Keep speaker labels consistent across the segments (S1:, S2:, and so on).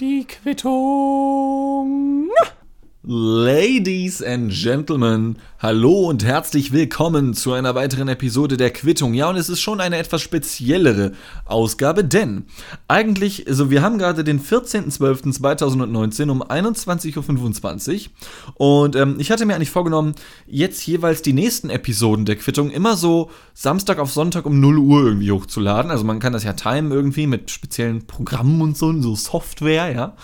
S1: Die Quittung.
S2: Ladies and Gentlemen, hallo und herzlich willkommen zu einer weiteren Episode der Quittung. Ja, und es ist schon eine etwas speziellere Ausgabe, denn eigentlich, also wir haben gerade den 14.12.2019 um 21.25 Uhr und ähm, ich hatte mir eigentlich vorgenommen, jetzt jeweils die nächsten Episoden der Quittung immer so Samstag auf Sonntag um 0 Uhr irgendwie hochzuladen. Also man kann das ja timen irgendwie mit speziellen Programmen und so, so Software, ja.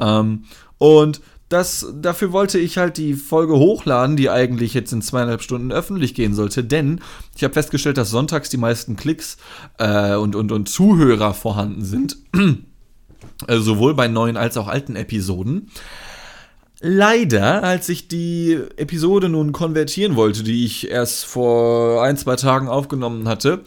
S2: Ähm, und das, dafür wollte ich halt die Folge hochladen, die eigentlich jetzt in zweieinhalb Stunden öffentlich gehen sollte, denn ich habe festgestellt, dass sonntags die meisten Klicks äh, und, und, und Zuhörer vorhanden sind. also sowohl bei neuen als auch alten Episoden. Leider, als ich die Episode nun konvertieren wollte, die ich erst vor ein, zwei Tagen aufgenommen hatte,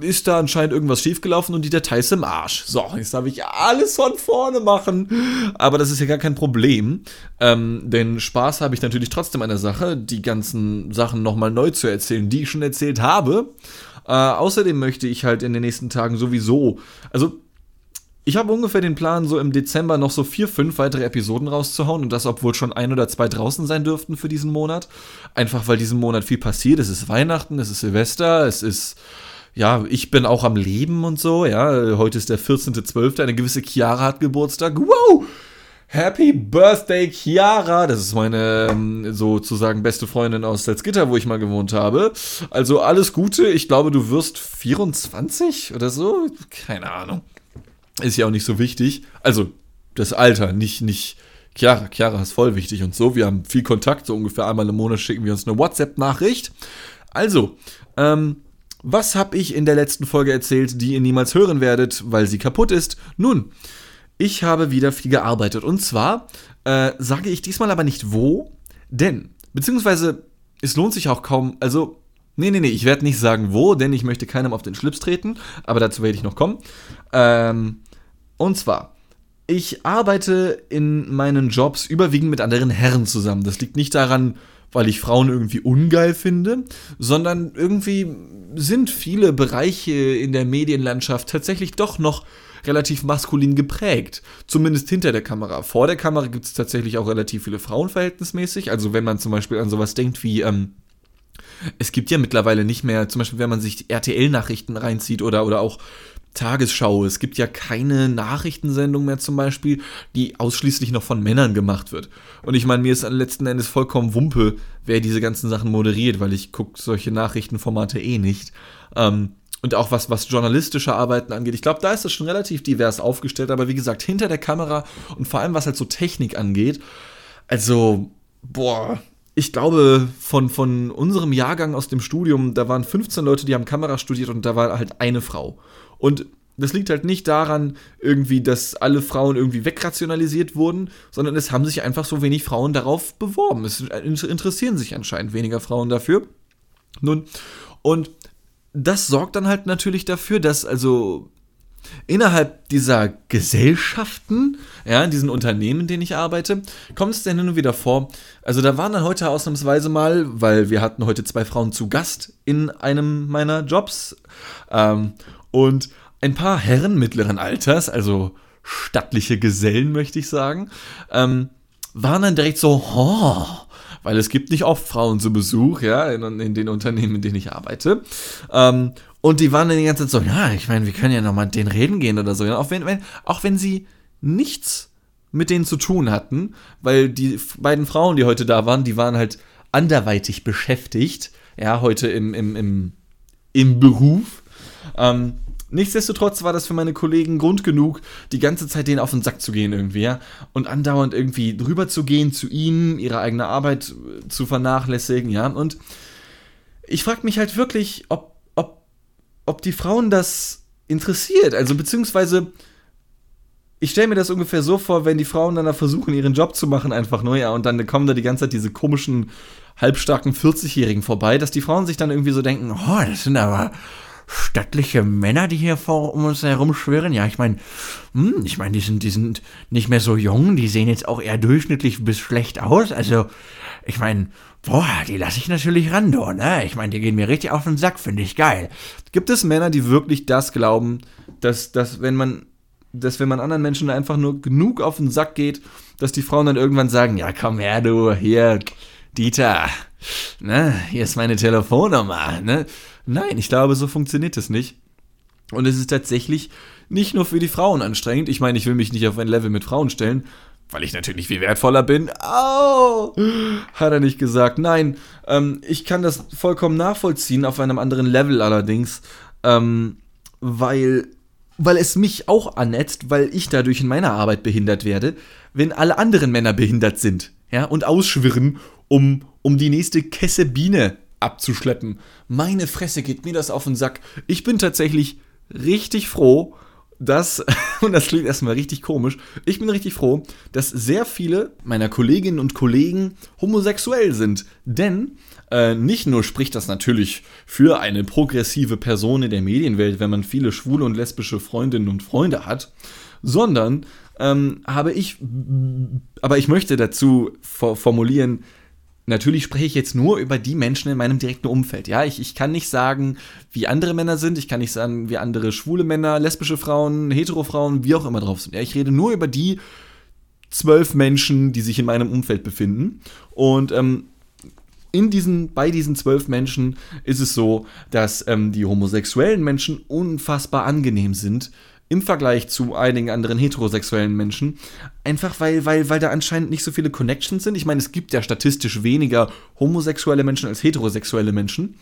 S2: ist da anscheinend irgendwas schiefgelaufen und die Datei ist im Arsch. So, jetzt darf ich alles von vorne machen. Aber das ist ja gar kein Problem. Ähm, denn Spaß habe ich natürlich trotzdem an der Sache, die ganzen Sachen nochmal neu zu erzählen, die ich schon erzählt habe. Äh, außerdem möchte ich halt in den nächsten Tagen sowieso, also ich habe ungefähr den Plan, so im Dezember noch so vier, fünf weitere Episoden rauszuhauen und das, obwohl schon ein oder zwei draußen sein dürften für diesen Monat. Einfach weil diesen Monat viel passiert. Es ist Weihnachten, es ist Silvester, es ist ja, ich bin auch am Leben und so, ja. Heute ist der 14.12., eine gewisse Chiara hat Geburtstag. Wow! Happy Birthday, Chiara! Das ist meine ähm, sozusagen beste Freundin aus Salzgitter, wo ich mal gewohnt habe. Also alles Gute. Ich glaube, du wirst 24 oder so. Keine Ahnung. Ist ja auch nicht so wichtig. Also das Alter, nicht, nicht. Chiara, Chiara ist voll wichtig und so. Wir haben viel Kontakt, so ungefähr einmal im Monat schicken wir uns eine WhatsApp-Nachricht. Also, ähm, was habe ich in der letzten Folge erzählt, die ihr niemals hören werdet, weil sie kaputt ist? Nun, ich habe wieder viel gearbeitet. Und zwar äh, sage ich diesmal aber nicht wo, denn, beziehungsweise es lohnt sich auch kaum, also Nee, nee, nee, ich werde nicht sagen wo, denn ich möchte keinem auf den Schlips treten, aber dazu werde ich noch kommen. Ähm, und zwar, ich arbeite in meinen Jobs überwiegend mit anderen Herren zusammen. Das liegt nicht daran, weil ich Frauen irgendwie ungeil finde, sondern irgendwie sind viele Bereiche in der Medienlandschaft tatsächlich doch noch relativ maskulin geprägt. Zumindest hinter der Kamera. Vor der Kamera gibt es tatsächlich auch relativ viele Frauen verhältnismäßig. Also wenn man zum Beispiel an sowas denkt wie, ähm, es gibt ja mittlerweile nicht mehr, zum Beispiel wenn man sich RTL-Nachrichten reinzieht oder, oder auch Tagesschau. Es gibt ja keine Nachrichtensendung mehr zum Beispiel, die ausschließlich noch von Männern gemacht wird. Und ich meine, mir ist letzten Endes vollkommen Wumpe, wer diese ganzen Sachen moderiert, weil ich gucke solche Nachrichtenformate eh nicht. Ähm, und auch was, was journalistische Arbeiten angeht. Ich glaube, da ist das schon relativ divers aufgestellt, aber wie gesagt, hinter der Kamera und vor allem was halt so Technik angeht, also, boah, ich glaube, von, von unserem Jahrgang aus dem Studium, da waren 15 Leute, die haben Kamera studiert und da war halt eine Frau. Und das liegt halt nicht daran, irgendwie, dass alle Frauen irgendwie wegrationalisiert wurden, sondern es haben sich einfach so wenig Frauen darauf beworben. Es interessieren sich anscheinend weniger Frauen dafür. Nun, und das sorgt dann halt natürlich dafür, dass also innerhalb dieser Gesellschaften, ja, in diesen Unternehmen, in denen ich arbeite, kommt es dann hin wieder vor. Also da waren dann heute ausnahmsweise mal, weil wir hatten heute zwei Frauen zu Gast in einem meiner Jobs. Ähm, und ein paar Herren mittleren Alters, also stattliche Gesellen, möchte ich sagen, ähm, waren dann direkt so, oh, weil es gibt nicht oft Frauen zu Besuch, ja, in, in den Unternehmen, in denen ich arbeite. Ähm, und die waren dann die ganze Zeit so, ja, ich meine, wir können ja nochmal mit denen reden gehen oder so. Ja, auch, wenn, wenn, auch wenn sie nichts mit denen zu tun hatten, weil die beiden Frauen, die heute da waren, die waren halt anderweitig beschäftigt, ja, heute im, im, im, im Beruf. Ähm, nichtsdestotrotz war das für meine Kollegen Grund genug, die ganze Zeit denen auf den Sack zu gehen irgendwie, ja. Und andauernd irgendwie drüber zu gehen zu ihnen, ihre eigene Arbeit äh, zu vernachlässigen, ja. Und ich frage mich halt wirklich, ob, ob, ob die Frauen das interessiert. Also beziehungsweise ich stelle mir das ungefähr so vor, wenn die Frauen dann da versuchen, ihren Job zu machen, einfach nur, ja, und dann kommen da die ganze Zeit diese komischen, halbstarken 40-Jährigen vorbei, dass die Frauen sich dann irgendwie so denken, oh, das sind aber stattliche Männer, die hier vor um uns herum schwirren. Ja, ich meine, hm, ich meine, die sind, die sind nicht mehr so jung, die sehen jetzt auch eher durchschnittlich bis schlecht aus. Also, ich meine, boah, die lasse ich natürlich ran, do, ne? Ich meine, die gehen mir richtig auf den Sack, finde ich geil. Gibt es Männer, die wirklich das glauben, dass, dass wenn man dass wenn man anderen Menschen einfach nur genug auf den Sack geht, dass die Frauen dann irgendwann sagen, ja komm her du, hier, Dieter, ne, hier ist meine Telefonnummer, ne. Nein, ich glaube, so funktioniert es nicht. Und es ist tatsächlich nicht nur für die Frauen anstrengend. Ich meine, ich will mich nicht auf ein Level mit Frauen stellen, weil ich natürlich viel wertvoller bin. Au! Hat er nicht gesagt. Nein, ähm, ich kann das vollkommen nachvollziehen, auf einem anderen Level allerdings, ähm, weil, weil es mich auch annetzt, weil ich dadurch in meiner Arbeit behindert werde, wenn alle anderen Männer behindert sind, ja, und ausschwirren, um, um die nächste Kesse Biene abzuschleppen. Meine Fresse geht mir das auf den Sack. Ich bin tatsächlich richtig froh, dass, und das klingt erstmal richtig komisch, ich bin richtig froh, dass sehr viele meiner Kolleginnen und Kollegen homosexuell sind. Denn äh, nicht nur spricht das natürlich für eine progressive Person in der Medienwelt, wenn man viele schwule und lesbische Freundinnen und Freunde hat, sondern ähm, habe ich, aber ich möchte dazu formulieren, Natürlich spreche ich jetzt nur über die Menschen in meinem direkten Umfeld. Ja, ich, ich kann nicht sagen, wie andere Männer sind. Ich kann nicht sagen, wie andere schwule Männer, lesbische Frauen, hetero Frauen, wie auch immer drauf sind. Ja, ich rede nur über die zwölf Menschen, die sich in meinem Umfeld befinden. Und ähm, in diesen, bei diesen zwölf Menschen ist es so, dass ähm, die homosexuellen Menschen unfassbar angenehm sind im Vergleich zu einigen anderen heterosexuellen Menschen. Einfach weil, weil, weil da anscheinend nicht so viele Connections sind. Ich meine, es gibt ja statistisch weniger homosexuelle Menschen als heterosexuelle Menschen.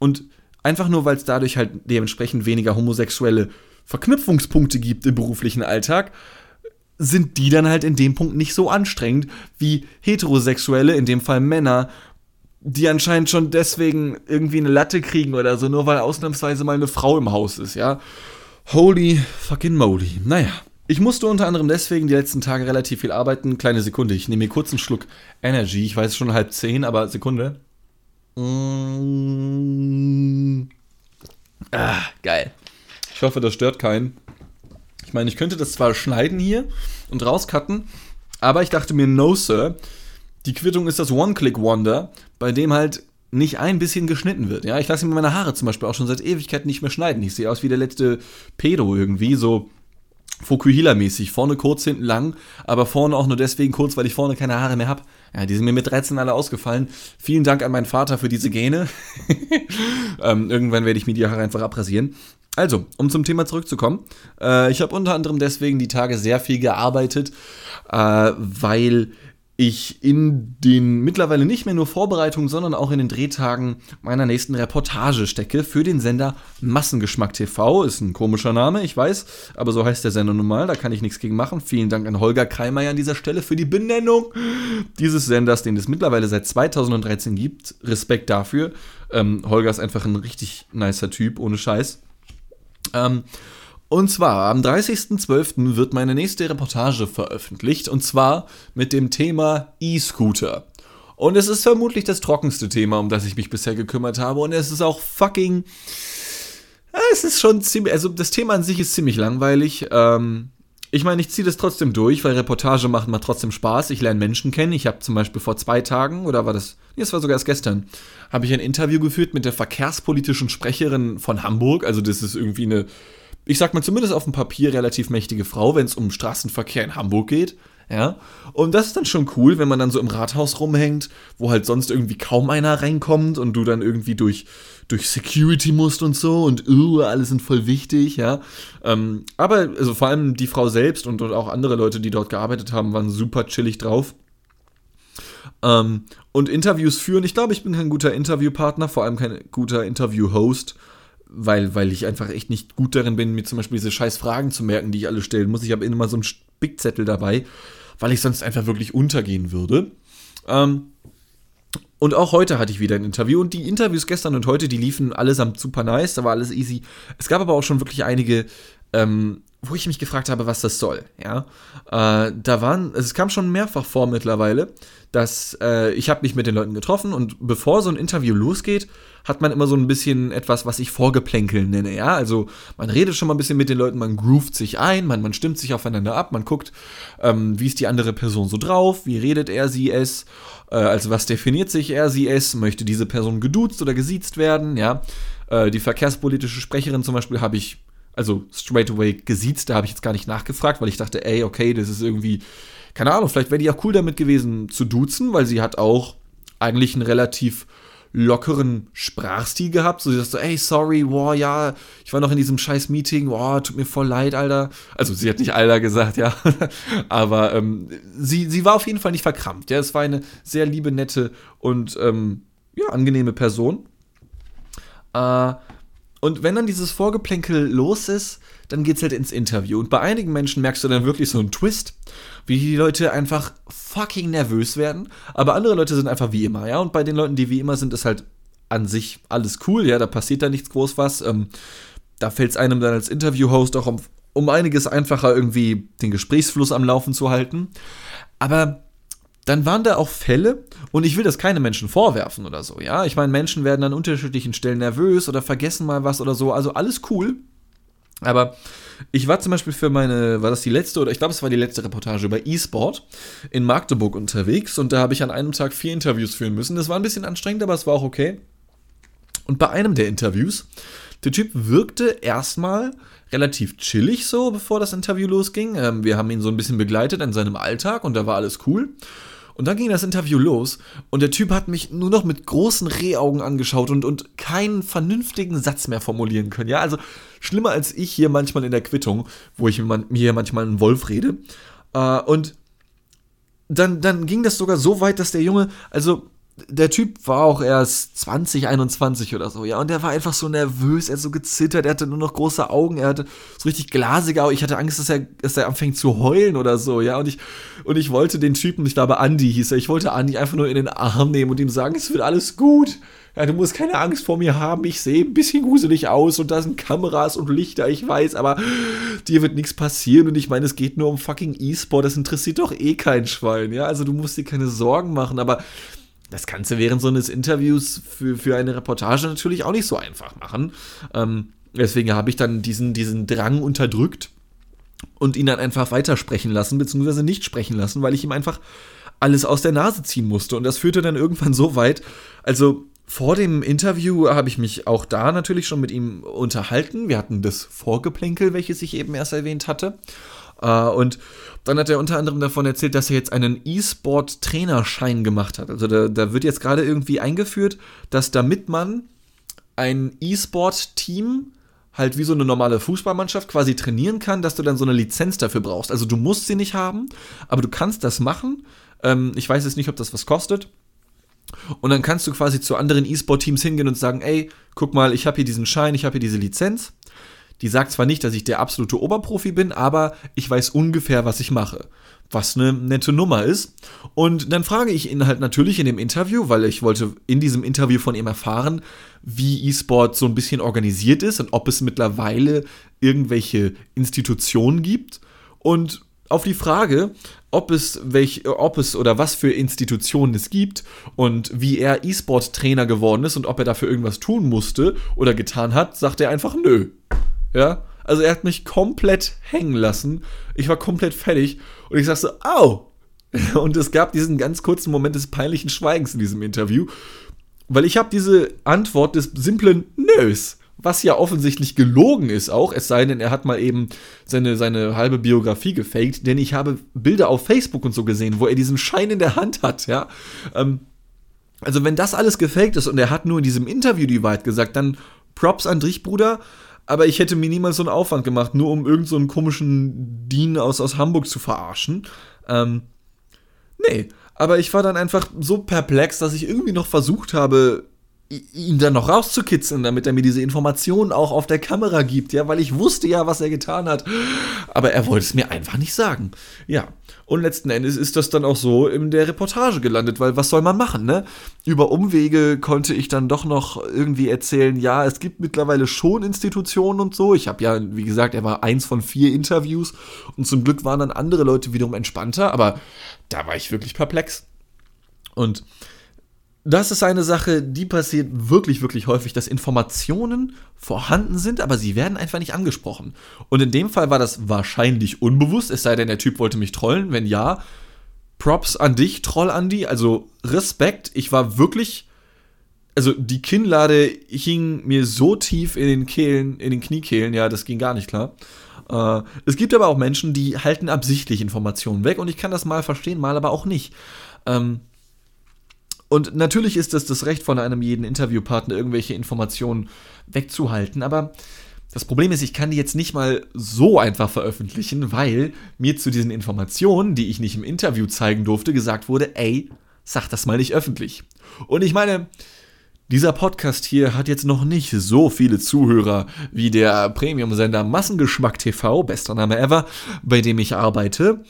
S2: Und einfach nur, weil es dadurch halt dementsprechend weniger homosexuelle Verknüpfungspunkte gibt im beruflichen Alltag, sind die dann halt in dem Punkt nicht so anstrengend wie heterosexuelle, in dem Fall Männer, die anscheinend schon deswegen irgendwie eine Latte kriegen oder so, nur weil ausnahmsweise mal eine Frau im Haus ist, ja. Holy fucking moly. Naja. Ich musste unter anderem deswegen die letzten Tage relativ viel arbeiten. Kleine Sekunde, ich nehme mir kurz einen Schluck Energy. Ich weiß schon halb zehn, aber Sekunde. Mm. Ah, geil. Ich hoffe, das stört keinen. Ich meine, ich könnte das zwar schneiden hier und rauscutten, aber ich dachte mir, no, Sir. Die Quittung ist das One-Click-Wonder, bei dem halt nicht ein bisschen geschnitten wird. Ja, ich lasse mir meine Haare zum Beispiel auch schon seit Ewigkeiten nicht mehr schneiden. Ich sehe aus wie der letzte Pedo irgendwie, so Fukuhila-mäßig. Vorne kurz, hinten lang, aber vorne auch nur deswegen kurz, weil ich vorne keine Haare mehr habe. Ja, die sind mir mit 13 alle ausgefallen. Vielen Dank an meinen Vater für diese Gene. ähm, irgendwann werde ich mir die Haare einfach abrasieren. Also, um zum Thema zurückzukommen. Äh, ich habe unter anderem deswegen die Tage sehr viel gearbeitet, äh, weil ich in den mittlerweile nicht mehr nur Vorbereitungen, sondern auch in den Drehtagen meiner nächsten Reportage stecke für den Sender Massengeschmack TV. Ist ein komischer Name, ich weiß, aber so heißt der Sender nun mal, da kann ich nichts gegen machen. Vielen Dank an Holger Kreimeier an dieser Stelle für die Benennung dieses Senders, den es mittlerweile seit 2013 gibt. Respekt dafür. Ähm, Holger ist einfach ein richtig nicer Typ, ohne Scheiß. Ähm, und zwar am 30.12. wird meine nächste Reportage veröffentlicht und zwar mit dem Thema E-Scooter. Und es ist vermutlich das trockenste Thema, um das ich mich bisher gekümmert habe und es ist auch fucking es ist schon ziemlich, also das Thema an sich ist ziemlich langweilig. Ähm, ich meine, ich ziehe das trotzdem durch, weil Reportage machen macht trotzdem Spaß. Ich lerne Menschen kennen. Ich habe zum Beispiel vor zwei Tagen, oder war das, nee, es war sogar erst gestern, habe ich ein Interview geführt mit der verkehrspolitischen Sprecherin von Hamburg. Also das ist irgendwie eine ich sag mal zumindest auf dem Papier relativ mächtige Frau, wenn es um Straßenverkehr in Hamburg geht. Ja, und das ist dann schon cool, wenn man dann so im Rathaus rumhängt, wo halt sonst irgendwie kaum einer reinkommt und du dann irgendwie durch, durch Security musst und so und uh, alle sind voll wichtig, ja. Ähm, aber also vor allem die Frau selbst und, und auch andere Leute, die dort gearbeitet haben, waren super chillig drauf. Ähm, und Interviews führen, ich glaube, ich bin kein guter Interviewpartner, vor allem kein guter Interview-Host weil, weil ich einfach echt nicht gut darin bin, mir zum Beispiel diese scheiß Fragen zu merken, die ich alle stellen muss. Ich habe immer so einen Spickzettel dabei, weil ich sonst einfach wirklich untergehen würde. Ähm, und auch heute hatte ich wieder ein Interview und die Interviews gestern und heute, die liefen allesamt super nice, da war alles easy. Es gab aber auch schon wirklich einige, ähm, wo ich mich gefragt habe, was das soll. Ja, äh, da waren, also es kam schon mehrfach vor mittlerweile, dass äh, ich habe mich mit den Leuten getroffen und bevor so ein Interview losgeht, hat man immer so ein bisschen etwas, was ich Vorgeplänkeln nenne. Ja, also man redet schon mal ein bisschen mit den Leuten, man groovt sich ein, man, man stimmt sich aufeinander ab, man guckt, ähm, wie ist die andere Person so drauf, wie redet er sie es, äh, also was definiert sich er sie es, möchte diese Person geduzt oder gesiezt werden, ja. Äh, die verkehrspolitische Sprecherin zum Beispiel habe ich also straight away gesiezt, da habe ich jetzt gar nicht nachgefragt, weil ich dachte, ey, okay, das ist irgendwie, keine Ahnung, vielleicht wäre die auch cool damit gewesen zu duzen, weil sie hat auch eigentlich einen relativ lockeren Sprachstil gehabt. So, sie sagt so, ey, sorry, boah, ja, ich war noch in diesem scheiß Meeting, boah, tut mir voll leid, Alter. Also sie hat nicht Alter gesagt, ja. Aber ähm, sie, sie war auf jeden Fall nicht verkrampft. Ja, es war eine sehr liebe, nette und ähm, ja, angenehme Person. Äh, und wenn dann dieses Vorgeplänkel los ist, dann geht's halt ins Interview. Und bei einigen Menschen merkst du dann wirklich so einen Twist, wie die Leute einfach fucking nervös werden. Aber andere Leute sind einfach wie immer, ja. Und bei den Leuten, die wie immer sind, ist halt an sich alles cool, ja. Da passiert da nichts groß was. Ähm, da fällt es einem dann als Interview-Host auch um, um einiges einfacher, irgendwie den Gesprächsfluss am Laufen zu halten. Aber dann waren da auch Fälle, und ich will das keine Menschen vorwerfen oder so, ja. Ich meine, Menschen werden an unterschiedlichen Stellen nervös oder vergessen mal was oder so, also alles cool. Aber ich war zum Beispiel für meine, war das die letzte oder ich glaube, es war die letzte Reportage über E-Sport in Magdeburg unterwegs und da habe ich an einem Tag vier Interviews führen müssen. Das war ein bisschen anstrengend, aber es war auch okay. Und bei einem der Interviews, der Typ wirkte erstmal relativ chillig so, bevor das Interview losging. Ähm, wir haben ihn so ein bisschen begleitet in seinem Alltag und da war alles cool. Und dann ging das Interview los und der Typ hat mich nur noch mit großen Rehaugen angeschaut und, und keinen vernünftigen Satz mehr formulieren können. Ja, also schlimmer als ich hier manchmal in der Quittung, wo ich mir manchmal einen Wolf rede. Äh, und dann, dann ging das sogar so weit, dass der Junge, also der Typ war auch erst 20, 21 oder so, ja, und der war einfach so nervös, er hat so gezittert, er hatte nur noch große Augen, er hatte so richtig glasige Augen, ich hatte Angst, dass er, dass er anfängt zu heulen oder so, ja, und ich, und ich wollte den Typen, ich glaube Andy hieß er, ich wollte Andy einfach nur in den Arm nehmen und ihm sagen, es wird alles gut, ja, du musst keine Angst vor mir haben, ich sehe ein bisschen gruselig aus und da sind Kameras und Lichter, ich weiß, aber dir wird nichts passieren und ich meine, es geht nur um fucking E-Sport, das interessiert doch eh kein Schwein, ja, also du musst dir keine Sorgen machen, aber das du während so eines Interviews für, für eine Reportage natürlich auch nicht so einfach machen. Ähm, deswegen habe ich dann diesen, diesen Drang unterdrückt und ihn dann einfach weitersprechen lassen, beziehungsweise nicht sprechen lassen, weil ich ihm einfach alles aus der Nase ziehen musste. Und das führte dann irgendwann so weit, also vor dem Interview habe ich mich auch da natürlich schon mit ihm unterhalten. Wir hatten das Vorgeplänkel, welches ich eben erst erwähnt hatte. Äh, und dann hat er unter anderem davon erzählt, dass er jetzt einen E-Sport-Trainerschein gemacht hat. Also da, da wird jetzt gerade irgendwie eingeführt, dass damit man ein E-Sport-Team halt wie so eine normale Fußballmannschaft quasi trainieren kann, dass du dann so eine Lizenz dafür brauchst. Also du musst sie nicht haben, aber du kannst das machen. Ähm, ich weiß jetzt nicht, ob das was kostet. Und dann kannst du quasi zu anderen E-Sport-Teams hingehen und sagen, ey, guck mal, ich habe hier diesen Schein, ich habe hier diese Lizenz. Die sagt zwar nicht, dass ich der absolute Oberprofi bin, aber ich weiß ungefähr, was ich mache. Was eine nette Nummer ist. Und dann frage ich ihn halt natürlich in dem Interview, weil ich wollte in diesem Interview von ihm erfahren, wie E-Sport so ein bisschen organisiert ist und ob es mittlerweile irgendwelche Institutionen gibt. Und auf die Frage, ob es welch, ob es oder was für Institutionen es gibt und wie er E-Sport-Trainer geworden ist und ob er dafür irgendwas tun musste oder getan hat, sagt er einfach nö. Ja, also er hat mich komplett hängen lassen. Ich war komplett fertig und ich sagte, so, au! Und es gab diesen ganz kurzen Moment des peinlichen Schweigens in diesem Interview, weil ich habe diese Antwort des simplen Nös, was ja offensichtlich gelogen ist auch, es sei denn, er hat mal eben seine, seine halbe Biografie gefaked, denn ich habe Bilder auf Facebook und so gesehen, wo er diesen Schein in der Hand hat, ja. Ähm, also wenn das alles gefaked ist und er hat nur in diesem Interview die Wahrheit gesagt, dann Props an dich, Bruder aber ich hätte mir niemals so einen Aufwand gemacht, nur um irgendeinen so komischen Dean aus, aus Hamburg zu verarschen. Ähm, nee, aber ich war dann einfach so perplex, dass ich irgendwie noch versucht habe, ihn dann noch rauszukitzeln, damit er mir diese Informationen auch auf der Kamera gibt, ja, weil ich wusste ja, was er getan hat. Aber er wollte es mir einfach nicht sagen. Ja, und letzten Endes ist das dann auch so in der Reportage gelandet, weil was soll man machen, ne? Über Umwege konnte ich dann doch noch irgendwie erzählen, ja, es gibt mittlerweile schon Institutionen und so. Ich habe ja, wie gesagt, er war eins von vier Interviews und zum Glück waren dann andere Leute wiederum entspannter, aber da war ich wirklich perplex. Und das ist eine Sache, die passiert wirklich, wirklich häufig, dass Informationen vorhanden sind, aber sie werden einfach nicht angesprochen. Und in dem Fall war das wahrscheinlich unbewusst, es sei denn, der Typ wollte mich trollen. Wenn ja, Props an dich, Troll Andy. Also Respekt. Ich war wirklich also die Kinnlade hing mir so tief in den Kehlen, in den Kniekehlen, ja, das ging gar nicht klar. Äh, es gibt aber auch Menschen, die halten absichtlich Informationen weg und ich kann das mal verstehen, mal aber auch nicht. Ähm, und natürlich ist es das Recht von einem jeden Interviewpartner, irgendwelche Informationen wegzuhalten, aber das Problem ist, ich kann die jetzt nicht mal so einfach veröffentlichen, weil mir zu diesen Informationen, die ich nicht im Interview zeigen durfte, gesagt wurde, ey, sag das mal nicht öffentlich. Und ich meine, dieser Podcast hier hat jetzt noch nicht so viele Zuhörer wie der Premium-Sender Massengeschmack TV, bester Name ever, bei dem ich arbeite.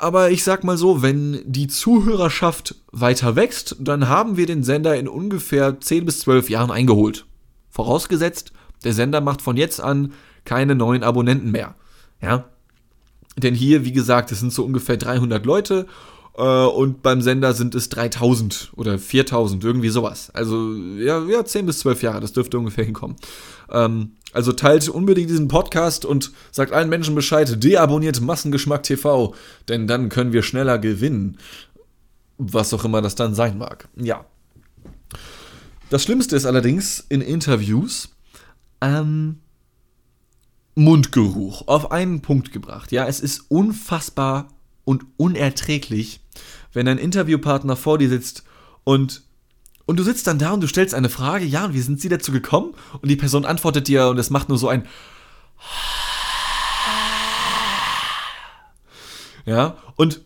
S2: Aber ich sag mal so, wenn die Zuhörerschaft weiter wächst, dann haben wir den Sender in ungefähr 10 bis 12 Jahren eingeholt. Vorausgesetzt, der Sender macht von jetzt an keine neuen Abonnenten mehr. Ja? Denn hier, wie gesagt, es sind so ungefähr 300 Leute äh, und beim Sender sind es 3000 oder 4000, irgendwie sowas. Also ja, ja 10 bis 12 Jahre, das dürfte ungefähr hinkommen. Ähm, also teilt unbedingt diesen Podcast und sagt allen Menschen Bescheid, deabonniert Massengeschmack TV, denn dann können wir schneller gewinnen. Was auch immer das dann sein mag. Ja. Das Schlimmste ist allerdings in Interviews, ähm, Mundgeruch auf einen Punkt gebracht. Ja, es ist unfassbar und unerträglich, wenn ein Interviewpartner vor dir sitzt und und du sitzt dann da und du stellst eine Frage, ja, und wie sind sie dazu gekommen? Und die Person antwortet dir und es macht nur so ein Ja, und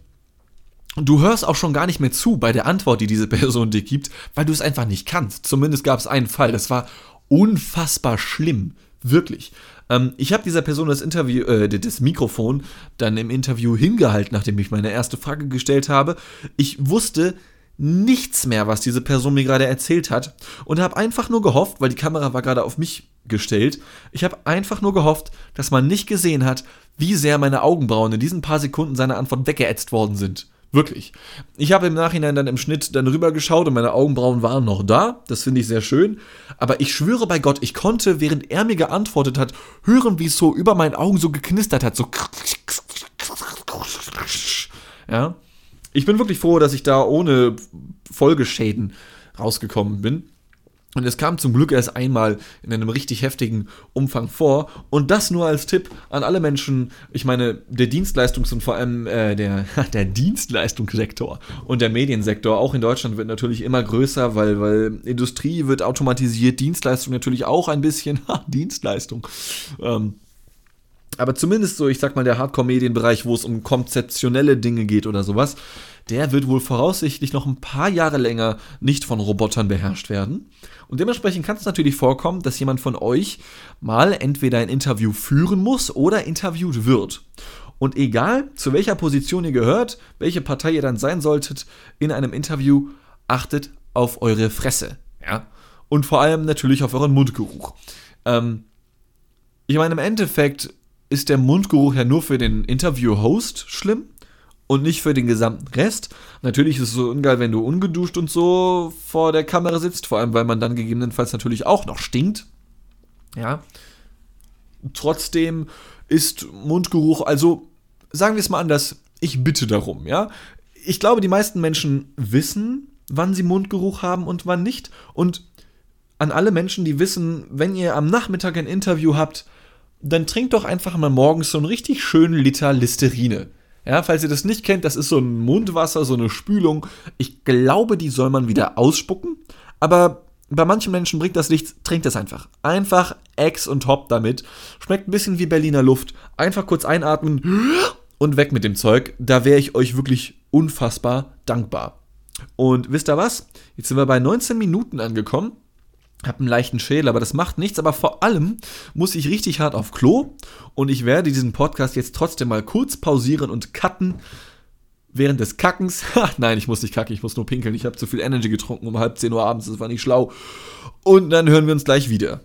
S2: du hörst auch schon gar nicht mehr zu bei der Antwort, die diese Person dir gibt, weil du es einfach nicht kannst. Zumindest gab es einen Fall, das war unfassbar schlimm. Wirklich. Ähm, ich habe dieser Person das Interview, äh, das Mikrofon dann im Interview hingehalten, nachdem ich meine erste Frage gestellt habe. Ich wusste nichts mehr, was diese Person mir gerade erzählt hat und habe einfach nur gehofft, weil die Kamera war gerade auf mich gestellt, ich habe einfach nur gehofft, dass man nicht gesehen hat, wie sehr meine Augenbrauen in diesen paar Sekunden seiner Antwort weggeätzt worden sind. Wirklich. Ich habe im Nachhinein dann im Schnitt dann rübergeschaut und meine Augenbrauen waren noch da. Das finde ich sehr schön. Aber ich schwöre bei Gott, ich konnte, während er mir geantwortet hat, hören, wie es so über meinen Augen so geknistert hat. So. Ja. Ich bin wirklich froh, dass ich da ohne Folgeschäden rausgekommen bin. Und es kam zum Glück erst einmal in einem richtig heftigen Umfang vor. Und das nur als Tipp an alle Menschen. Ich meine, der Dienstleistungs- und vor allem äh, der, der Dienstleistungssektor und der Mediensektor, auch in Deutschland, wird natürlich immer größer, weil, weil Industrie wird automatisiert, Dienstleistung natürlich auch ein bisschen. Dienstleistung. Ähm, aber zumindest so, ich sag mal, der Hardcore-Medienbereich, wo es um konzeptionelle Dinge geht oder sowas, der wird wohl voraussichtlich noch ein paar Jahre länger nicht von Robotern beherrscht werden. Und dementsprechend kann es natürlich vorkommen, dass jemand von euch mal entweder ein Interview führen muss oder interviewt wird. Und egal, zu welcher Position ihr gehört, welche Partei ihr dann sein solltet in einem Interview, achtet auf eure Fresse. Ja? Und vor allem natürlich auf euren Mundgeruch. Ähm, ich meine, im Endeffekt ist der Mundgeruch ja nur für den Interview-Host schlimm und nicht für den gesamten Rest. Natürlich ist es so ungeil, wenn du ungeduscht und so vor der Kamera sitzt, vor allem weil man dann gegebenenfalls natürlich auch noch stinkt. Ja. Trotzdem ist Mundgeruch, also sagen wir es mal anders, ich bitte darum, ja. Ich glaube, die meisten Menschen wissen, wann sie Mundgeruch haben und wann nicht. Und an alle Menschen, die wissen, wenn ihr am Nachmittag ein Interview habt, dann trinkt doch einfach mal morgens so einen richtig schönen Liter Listerine. Ja, falls ihr das nicht kennt, das ist so ein Mundwasser, so eine Spülung. Ich glaube, die soll man wieder ausspucken. Aber bei manchen Menschen bringt das nichts, trinkt das einfach. Einfach Ex und Hop damit. Schmeckt ein bisschen wie Berliner Luft. Einfach kurz einatmen und weg mit dem Zeug. Da wäre ich euch wirklich unfassbar dankbar. Und wisst ihr was? Jetzt sind wir bei 19 Minuten angekommen habe einen leichten Schädel, aber das macht nichts. Aber vor allem muss ich richtig hart auf Klo und ich werde diesen Podcast jetzt trotzdem mal kurz pausieren und cutten während des Kackens. Nein, ich muss nicht kacken, ich muss nur pinkeln. Ich habe zu viel Energy getrunken um halb 10 Uhr abends, das war nicht schlau. Und dann hören wir uns gleich wieder.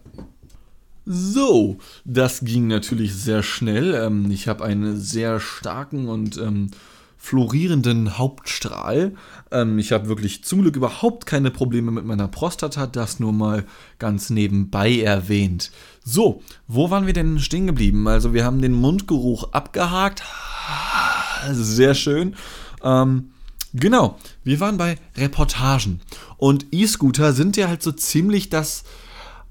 S2: So, das ging natürlich sehr schnell. Ähm, ich habe einen sehr starken und ähm, florierenden Hauptstrahl. Ähm, ich habe wirklich zum Glück überhaupt keine Probleme mit meiner Prostata, das nur mal ganz nebenbei erwähnt. So, wo waren wir denn stehen geblieben? Also wir haben den Mundgeruch abgehakt. Sehr schön. Ähm, Genau, wir waren bei Reportagen. Und E-Scooter sind ja halt so ziemlich das.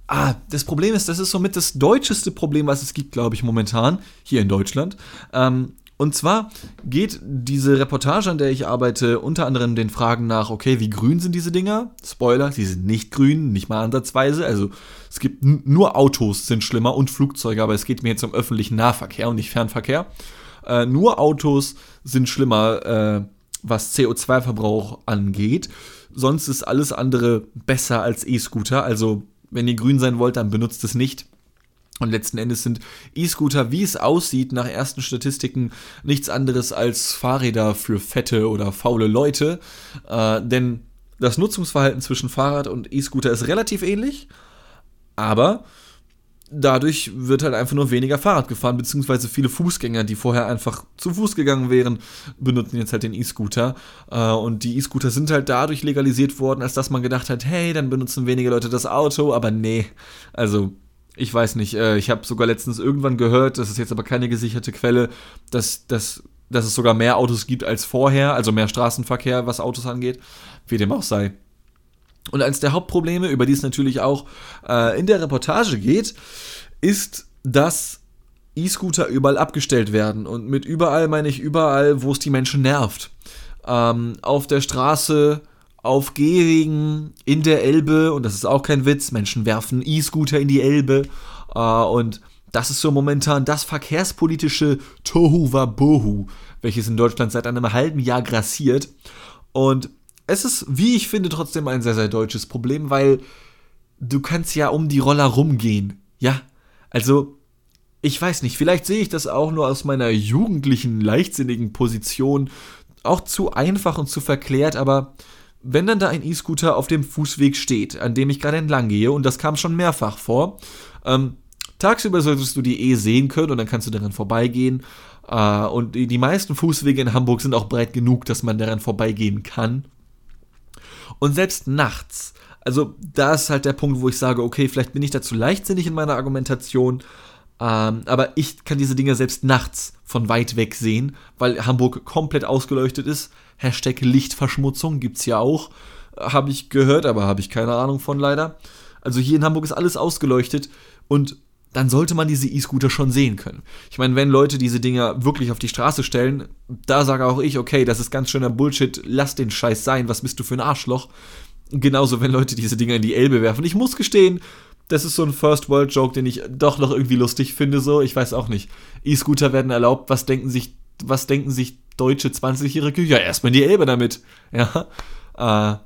S2: Ah, das Problem ist, das ist somit das deutscheste Problem, was es gibt, glaube ich, momentan, hier in Deutschland. Ähm, und zwar geht diese Reportage, an der ich arbeite, unter anderem den Fragen nach, okay, wie grün sind diese Dinger? Spoiler, sie sind nicht grün, nicht mal ansatzweise. Also es gibt nur Autos sind schlimmer und Flugzeuge, aber es geht mir jetzt um öffentlichen Nahverkehr und nicht Fernverkehr. Äh, nur Autos sind schlimmer. Äh, was CO2-Verbrauch angeht. Sonst ist alles andere besser als E-Scooter. Also, wenn ihr grün sein wollt, dann benutzt es nicht. Und letzten Endes sind E-Scooter, wie es aussieht, nach ersten Statistiken nichts anderes als Fahrräder für fette oder faule Leute. Äh, denn das Nutzungsverhalten zwischen Fahrrad und E-Scooter ist relativ ähnlich. Aber dadurch wird halt einfach nur weniger Fahrrad gefahren, beziehungsweise viele Fußgänger, die vorher einfach zu Fuß gegangen wären, benutzen jetzt halt den E-Scooter. Äh, und die E-Scooter sind halt dadurch legalisiert worden, als dass man gedacht hat, hey, dann benutzen weniger Leute das Auto, aber nee. Also, ich weiß nicht, äh, ich habe sogar letztens irgendwann gehört, das ist jetzt aber keine gesicherte Quelle, dass, dass, dass es sogar mehr Autos gibt als vorher, also mehr Straßenverkehr, was Autos angeht, wie dem auch sei. Und eines der Hauptprobleme, über die es natürlich auch äh, in der Reportage geht, ist, dass E-Scooter überall abgestellt werden. Und mit überall meine ich überall, wo es die Menschen nervt. Ähm, auf der Straße, auf Gehwegen, in der Elbe, und das ist auch kein Witz, Menschen werfen E-Scooter in die Elbe. Äh, und das ist so momentan das verkehrspolitische Tohu Wabohu, welches in Deutschland seit einem halben Jahr grassiert. Und es ist, wie ich finde, trotzdem ein sehr, sehr deutsches Problem, weil du kannst ja um die Roller rumgehen. Ja, also, ich weiß nicht, vielleicht sehe ich das auch nur aus meiner jugendlichen, leichtsinnigen Position auch zu einfach und zu verklärt, aber wenn dann da ein E-Scooter auf dem Fußweg steht, an dem ich gerade entlang gehe, und das kam schon mehrfach vor, ähm, tagsüber solltest du die eh sehen können und dann kannst du daran vorbeigehen. Äh, und die, die meisten Fußwege in Hamburg sind auch breit genug, dass man daran vorbeigehen kann. Und selbst nachts, also da ist halt der Punkt, wo ich sage, okay, vielleicht bin ich dazu leichtsinnig in meiner Argumentation, ähm, aber ich kann diese Dinge selbst nachts von weit weg sehen, weil Hamburg komplett ausgeleuchtet ist. Hashtag Lichtverschmutzung gibt's ja auch, habe ich gehört, aber habe ich keine Ahnung von leider. Also hier in Hamburg ist alles ausgeleuchtet und dann sollte man diese E-Scooter schon sehen können. Ich meine, wenn Leute diese Dinger wirklich auf die Straße stellen, da sage auch ich, okay, das ist ganz schöner Bullshit, lass den Scheiß sein, was bist du für ein Arschloch? Genauso, wenn Leute diese Dinger in die Elbe werfen. Ich muss gestehen, das ist so ein First World Joke, den ich doch noch irgendwie lustig finde, so, ich weiß auch nicht. E-Scooter werden erlaubt, was denken sich, was denken sich deutsche 20-Jährige? Ja, erstmal die Elbe damit. Ja, äh,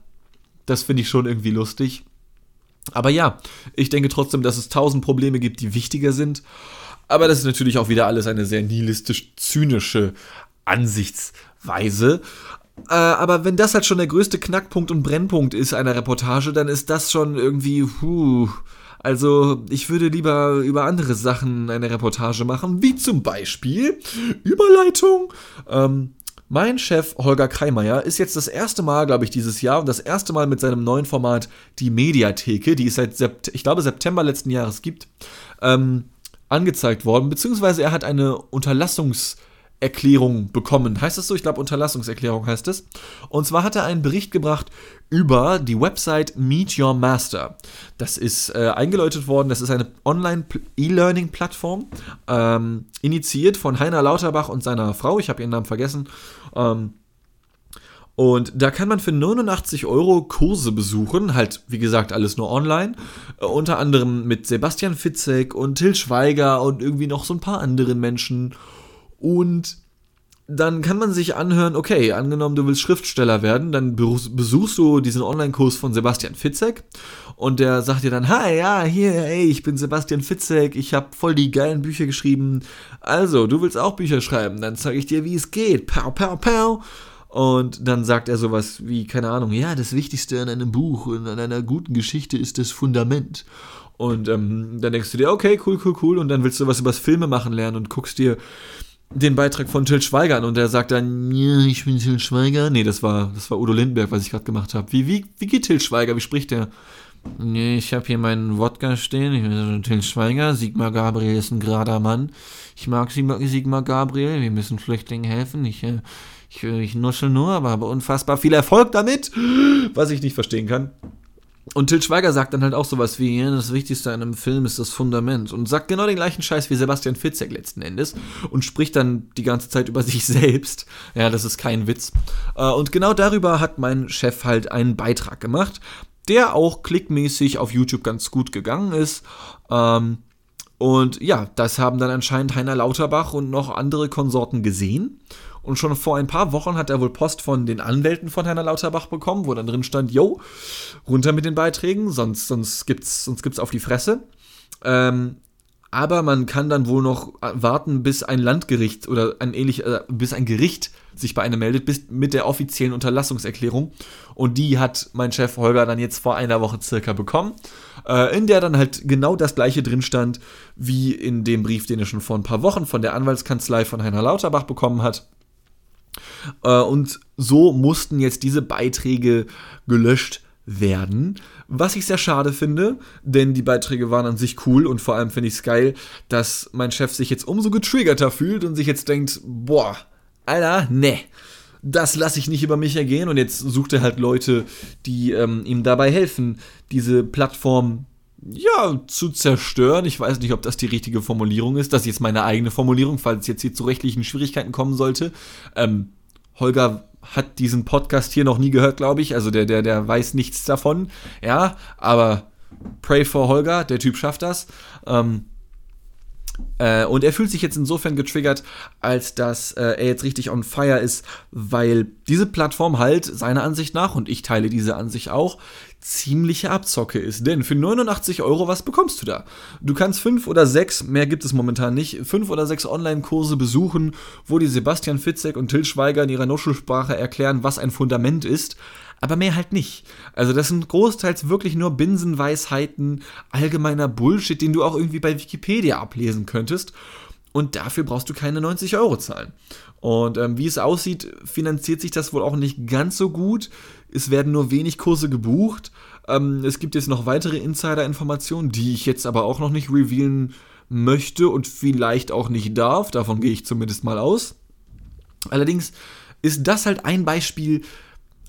S2: das finde ich schon irgendwie lustig. Aber ja, ich denke trotzdem, dass es tausend Probleme gibt, die wichtiger sind. Aber das ist natürlich auch wieder alles eine sehr nihilistisch-zynische Ansichtsweise. Äh, aber wenn das halt schon der größte Knackpunkt und Brennpunkt ist einer Reportage, dann ist das schon irgendwie, huh. Also, ich würde lieber über andere Sachen eine Reportage machen, wie zum Beispiel Überleitung. Ähm, mein Chef Holger Kreimeier ist jetzt das erste Mal, glaube ich, dieses Jahr und das erste Mal mit seinem neuen Format Die Mediatheke, die es seit, Sept ich glaube, September letzten Jahres gibt, ähm, angezeigt worden, beziehungsweise er hat eine Unterlassungs- Erklärung bekommen. Heißt das so? Ich glaube, Unterlassungserklärung heißt es. Und zwar hat er einen Bericht gebracht über die Website Meet Your Master. Das ist äh, eingeläutet worden. Das ist eine Online-E-Learning-Plattform, ähm, initiiert von Heiner Lauterbach und seiner Frau. Ich habe ihren Namen vergessen. Ähm, und da kann man für 89 Euro Kurse besuchen, halt wie gesagt alles nur online, äh, unter anderem mit Sebastian Fitzek und Till Schweiger und irgendwie noch so ein paar anderen Menschen. Und dann kann man sich anhören, okay, angenommen, du willst Schriftsteller werden, dann besuchst du diesen Online-Kurs von Sebastian Fitzek und der sagt dir dann, hi, ja, hier, ey, ich bin Sebastian Fitzek, ich habe voll die geilen Bücher geschrieben. Also, du willst auch Bücher schreiben, dann zeige ich dir, wie es geht. Pow, pow, pow. Und dann sagt er sowas wie, keine Ahnung, ja, das Wichtigste an einem Buch und an einer guten Geschichte ist das Fundament. Und ähm, dann denkst du dir, okay, cool, cool, cool. Und dann willst du was übers Filme machen lernen und guckst dir den Beitrag von Till Schweiger an und der sagt dann, ja, ich bin Till Schweiger. Nee, das war, das war Udo Lindenberg, was ich gerade gemacht habe. Wie, wie, wie geht Till Schweiger? Wie spricht der? Nee, ich habe hier meinen Wodka stehen. Ich bin Till Schweiger. Sigmar Gabriel ist ein gerader Mann. Ich mag Sigmar Gabriel. Wir müssen Flüchtlingen helfen. Ich, äh, ich, ich nuschel nur, aber habe unfassbar viel Erfolg damit. Was ich nicht verstehen kann. Und Till Schweiger sagt dann halt auch sowas wie, ja, das Wichtigste an einem Film ist das Fundament. Und sagt genau den gleichen Scheiß wie Sebastian Fitzek letzten Endes. Und spricht dann die ganze Zeit über sich selbst. Ja, das ist kein Witz. Äh, und genau darüber hat mein Chef halt einen Beitrag gemacht, der auch klickmäßig auf YouTube ganz gut gegangen ist. Ähm, und ja, das haben dann anscheinend Heiner Lauterbach und noch andere Konsorten gesehen. Und schon vor ein paar Wochen hat er wohl Post von den Anwälten von Heiner Lauterbach bekommen, wo dann drin stand, yo, runter mit den Beiträgen, sonst, sonst gibt's, sonst gibt's auf die Fresse. Ähm, aber man kann dann wohl noch warten, bis ein Landgericht oder ein ähnlich, äh, bis ein Gericht sich bei einem meldet, bis mit der offiziellen Unterlassungserklärung. Und die hat mein Chef Holger dann jetzt vor einer Woche circa bekommen, äh, in der dann halt genau das gleiche drin stand, wie in dem Brief, den er schon vor ein paar Wochen von der Anwaltskanzlei von Heiner Lauterbach bekommen hat. Äh, und so mussten jetzt diese Beiträge gelöscht werden. Was ich sehr schade finde, denn die Beiträge waren an sich cool und vor allem finde ich es geil, dass mein Chef sich jetzt umso getriggerter fühlt und sich jetzt denkt, boah, Alter, ne, das lasse ich nicht über mich ergehen und jetzt sucht er halt Leute, die ähm, ihm dabei helfen, diese Plattform ja, zu zerstören. Ich weiß nicht, ob das die richtige Formulierung ist. Das ist jetzt meine eigene Formulierung, falls jetzt hier zu rechtlichen Schwierigkeiten kommen sollte. Ähm, Holger hat diesen Podcast hier noch nie gehört, glaube ich. Also der, der, der weiß nichts davon. Ja, aber pray for Holger, der Typ schafft das. Ähm, äh, und er fühlt sich jetzt insofern getriggert, als dass äh, er jetzt richtig on fire ist, weil diese Plattform halt seiner Ansicht nach, und ich teile diese Ansicht auch, ziemliche Abzocke ist. Denn für 89 Euro, was bekommst du da? Du kannst fünf oder sechs, mehr gibt es momentan nicht, fünf oder sechs Online-Kurse besuchen, wo die Sebastian Fitzek und Till Schweiger in ihrer Nuschelsprache erklären, was ein Fundament ist aber mehr halt nicht. Also das sind großteils wirklich nur Binsenweisheiten, allgemeiner Bullshit, den du auch irgendwie bei Wikipedia ablesen könntest. Und dafür brauchst du keine 90 Euro zahlen. Und ähm, wie es aussieht, finanziert sich das wohl auch nicht ganz so gut. Es werden nur wenig Kurse gebucht. Ähm, es gibt jetzt noch weitere Insider-Informationen, die ich jetzt aber auch noch nicht revealen möchte und vielleicht auch nicht darf. Davon gehe ich zumindest mal aus. Allerdings ist das halt ein Beispiel.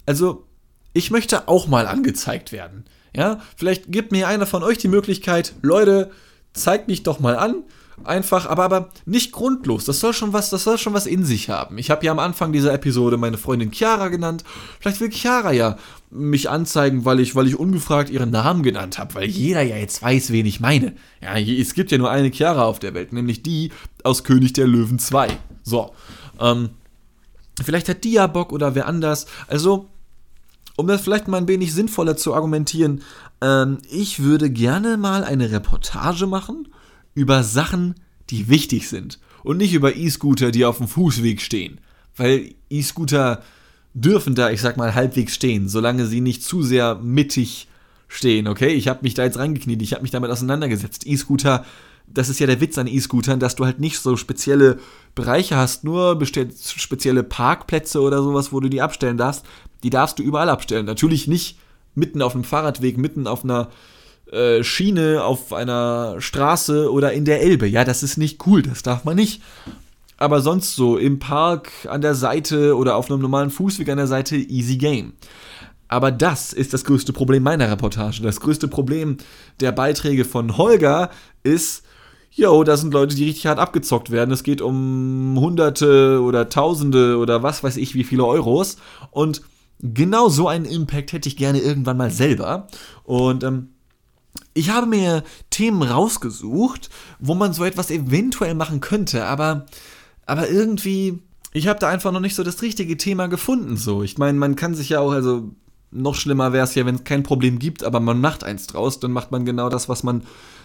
S2: Also ich möchte auch mal angezeigt werden. Ja, vielleicht gibt mir einer von euch die Möglichkeit, Leute, zeigt mich doch mal an. Einfach, aber, aber nicht grundlos. Das soll schon was, das soll schon was in sich haben. Ich habe ja am Anfang dieser Episode meine Freundin Chiara genannt. Vielleicht will Chiara ja mich anzeigen, weil ich, weil ich ungefragt ihren Namen genannt habe, weil jeder ja jetzt weiß, wen ich meine. Ja, es gibt ja nur eine Chiara auf der Welt, nämlich die aus König der Löwen 2. So. Ähm, vielleicht hat die ja Bock oder wer anders. Also, um das vielleicht mal ein wenig sinnvoller zu argumentieren, ähm, ich würde gerne mal eine Reportage machen über Sachen, die wichtig sind und nicht über E-Scooter, die auf dem Fußweg stehen. Weil E-Scooter dürfen da, ich sag mal, halbwegs stehen, solange sie nicht zu sehr mittig stehen, okay? Ich habe mich da jetzt reingekniet, ich habe mich damit auseinandergesetzt. E-Scooter, das ist ja der Witz an E-Scootern, dass du halt nicht so spezielle Bereiche hast, nur spezielle Parkplätze oder sowas, wo du die abstellen darfst die darfst du überall abstellen. Natürlich nicht mitten auf einem Fahrradweg, mitten auf einer äh, Schiene, auf einer Straße oder in der Elbe. Ja, das ist nicht cool, das darf man nicht. Aber sonst so im Park an der Seite oder auf einem normalen Fußweg an der Seite, easy game. Aber das ist das größte Problem meiner Reportage. Das größte Problem der Beiträge von Holger ist, yo, da sind Leute, die richtig hart abgezockt werden. Es geht um Hunderte oder Tausende oder was weiß ich wie viele Euros. Und genau so einen Impact hätte ich gerne irgendwann mal selber. Und ähm, ich habe mir Themen rausgesucht, wo man so etwas eventuell machen könnte, aber, aber irgendwie, ich habe da einfach noch nicht so das richtige Thema gefunden. So, ich meine, man kann sich ja auch, also noch schlimmer wäre es ja, wenn es kein Problem gibt, aber man macht eins draus, dann macht man genau das, was man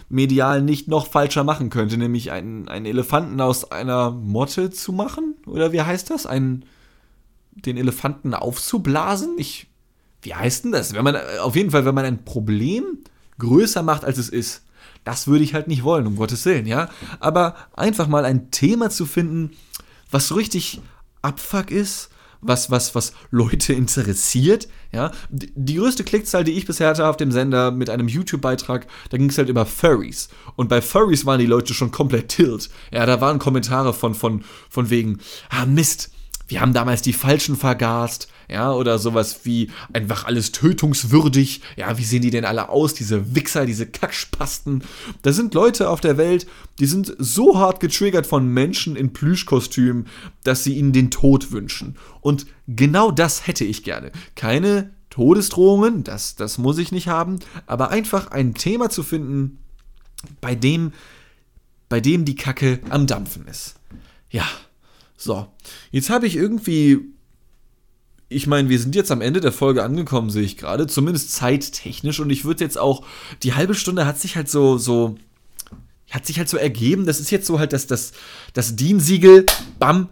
S2: medial nicht noch falscher machen könnte, nämlich einen, einen Elefanten aus einer Motte zu machen. Oder wie heißt das? Ein den Elefanten aufzublasen. Ich, wie heißt denn das? Wenn man, auf jeden Fall, wenn man ein Problem größer macht, als es ist. Das würde ich halt nicht wollen, um Gottes Willen, ja. Aber einfach mal ein Thema zu finden, was so richtig Abfuck ist, was, was, was Leute interessiert. Ja, die größte Klickzahl, die ich bisher hatte auf dem Sender mit einem YouTube-Beitrag, da ging es halt über Furries. Und bei Furries waren die Leute schon komplett tilt. Ja, da waren Kommentare von, von, von wegen, ah Mist, wir haben damals die Falschen vergast, ja, oder sowas wie einfach alles tötungswürdig, ja, wie sehen die denn alle aus, diese Wichser, diese Kackspasten. Da sind Leute auf der Welt, die sind so hart getriggert von Menschen in Plüschkostümen, dass sie ihnen den Tod wünschen. Und genau das hätte ich gerne. Keine Todesdrohungen, das, das muss ich nicht haben, aber einfach ein Thema zu finden, bei dem, bei dem die Kacke am Dampfen ist. Ja. So, jetzt habe ich irgendwie ich meine, wir sind jetzt am Ende der Folge angekommen, sehe ich gerade, zumindest zeittechnisch. Und ich würde jetzt auch, die halbe Stunde hat sich halt so, so, hat sich halt so ergeben. Das ist jetzt so halt das, das, das DIN-Siegel, bam,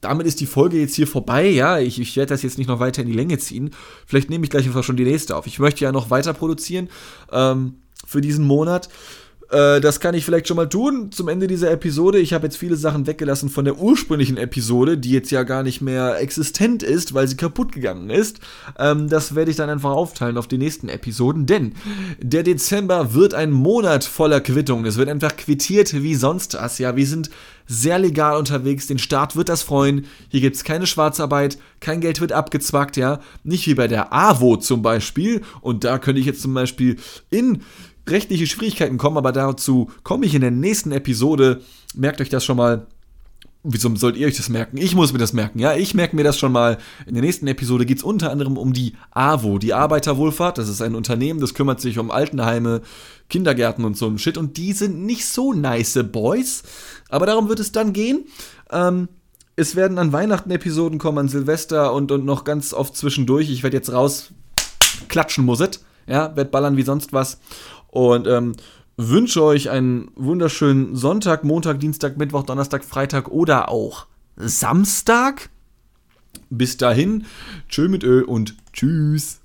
S2: damit ist die Folge jetzt hier vorbei. Ja, ich, ich werde das jetzt nicht noch weiter in die Länge ziehen. Vielleicht nehme ich gleich einfach schon die nächste auf. Ich möchte ja noch weiter produzieren ähm, für diesen Monat. Äh, das kann ich vielleicht schon mal tun zum Ende dieser Episode. Ich habe jetzt viele Sachen weggelassen von der ursprünglichen Episode, die jetzt ja gar nicht mehr existent ist, weil sie kaputt gegangen ist. Ähm, das werde ich dann einfach aufteilen auf die nächsten Episoden, denn der Dezember wird ein Monat voller Quittungen. Es wird einfach quittiert wie sonst was. Ja, wir sind sehr legal unterwegs. Den Staat wird das freuen. Hier gibt es keine Schwarzarbeit, kein Geld wird abgezwackt, ja. Nicht wie bei der AWO zum Beispiel. Und da könnte ich jetzt zum Beispiel in rechtliche Schwierigkeiten kommen, aber dazu komme ich in der nächsten Episode. Merkt euch das schon mal. Wieso sollt ihr euch das merken? Ich muss mir das merken, ja? Ich merke mir das schon mal. In der nächsten Episode geht es unter anderem um die AWO, die Arbeiterwohlfahrt. Das ist ein Unternehmen, das kümmert sich um Altenheime, Kindergärten und so ein Shit. Und die sind nicht so nice Boys. Aber darum wird es dann gehen. Ähm, es werden an Weihnachten Episoden kommen, an Silvester und, und noch ganz oft zwischendurch. Ich werde jetzt raus klatschen muss es. Ja, werd ballern wie sonst was. Und ähm, wünsche euch einen wunderschönen Sonntag, Montag, Dienstag, Mittwoch, Donnerstag, Freitag oder auch Samstag. Bis dahin, tschö mit Ö und tschüss.